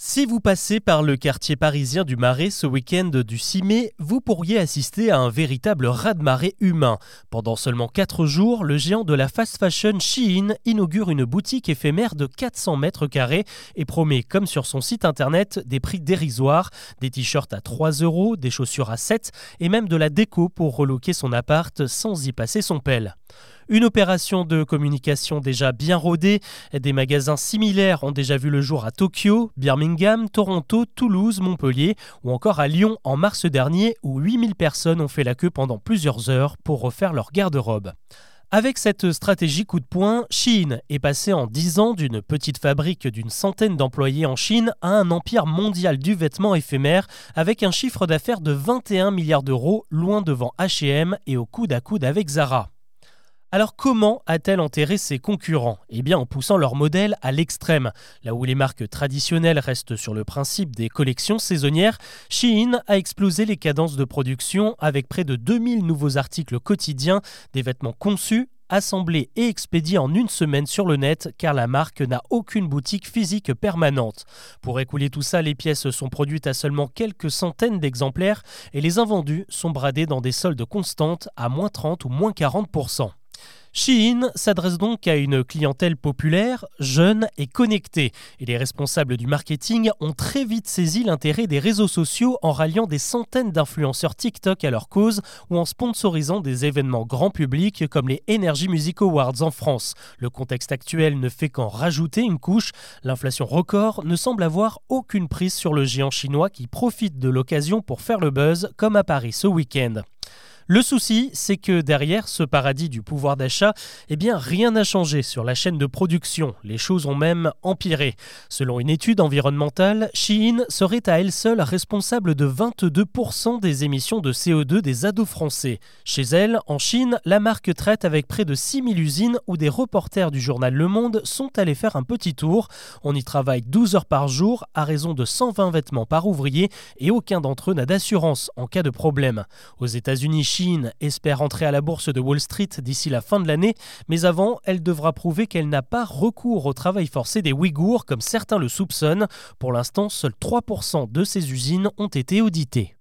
Si vous passez par le quartier parisien du Marais ce week-end du 6 mai, vous pourriez assister à un véritable raz-de-marée humain. Pendant seulement 4 jours, le géant de la fast fashion Shein inaugure une boutique éphémère de 400 mètres carrés et promet, comme sur son site internet, des prix dérisoires, des t-shirts à 3 euros, des chaussures à 7 et même de la déco pour reloquer son appart sans y passer son pelle. Une opération de communication déjà bien rodée. Des magasins similaires ont déjà vu le jour à Tokyo, Birmingham, Toronto, Toulouse, Montpellier ou encore à Lyon en mars dernier où 8000 personnes ont fait la queue pendant plusieurs heures pour refaire leur garde-robe. Avec cette stratégie coup de poing, Shein est passé en 10 ans d'une petite fabrique d'une centaine d'employés en Chine à un empire mondial du vêtement éphémère avec un chiffre d'affaires de 21 milliards d'euros loin devant H&M et au coude à coude avec Zara. Alors comment a-t-elle enterré ses concurrents? Eh bien en poussant leur modèle à l'extrême. Là où les marques traditionnelles restent sur le principe des collections saisonnières, Shein a explosé les cadences de production avec près de 2000 nouveaux articles quotidiens, des vêtements conçus, assemblés et expédiés en une semaine sur le net car la marque n'a aucune boutique physique permanente. Pour écouler tout ça, les pièces sont produites à seulement quelques centaines d'exemplaires et les invendus sont bradés dans des soldes constantes à moins 30 ou moins 40%. Shein s'adresse donc à une clientèle populaire, jeune et connectée. Et les responsables du marketing ont très vite saisi l'intérêt des réseaux sociaux en ralliant des centaines d'influenceurs TikTok à leur cause ou en sponsorisant des événements grand public comme les Energy Music Awards en France. Le contexte actuel ne fait qu'en rajouter une couche. L'inflation record ne semble avoir aucune prise sur le géant chinois qui profite de l'occasion pour faire le buzz comme à Paris ce week-end. Le souci, c'est que derrière ce paradis du pouvoir d'achat, eh bien rien n'a changé sur la chaîne de production. Les choses ont même empiré. Selon une étude environnementale, Shein serait à elle seule responsable de 22% des émissions de CO2 des ados français. Chez elle, en Chine, la marque traite avec près de 6000 usines où des reporters du journal Le Monde sont allés faire un petit tour. On y travaille 12 heures par jour à raison de 120 vêtements par ouvrier et aucun d'entre eux n'a d'assurance en cas de problème. Aux États-Unis, Chine espère entrer à la bourse de Wall Street d'ici la fin de l'année, mais avant, elle devra prouver qu'elle n'a pas recours au travail forcé des Ouïghours comme certains le soupçonnent. Pour l'instant, seuls 3% de ces usines ont été auditées.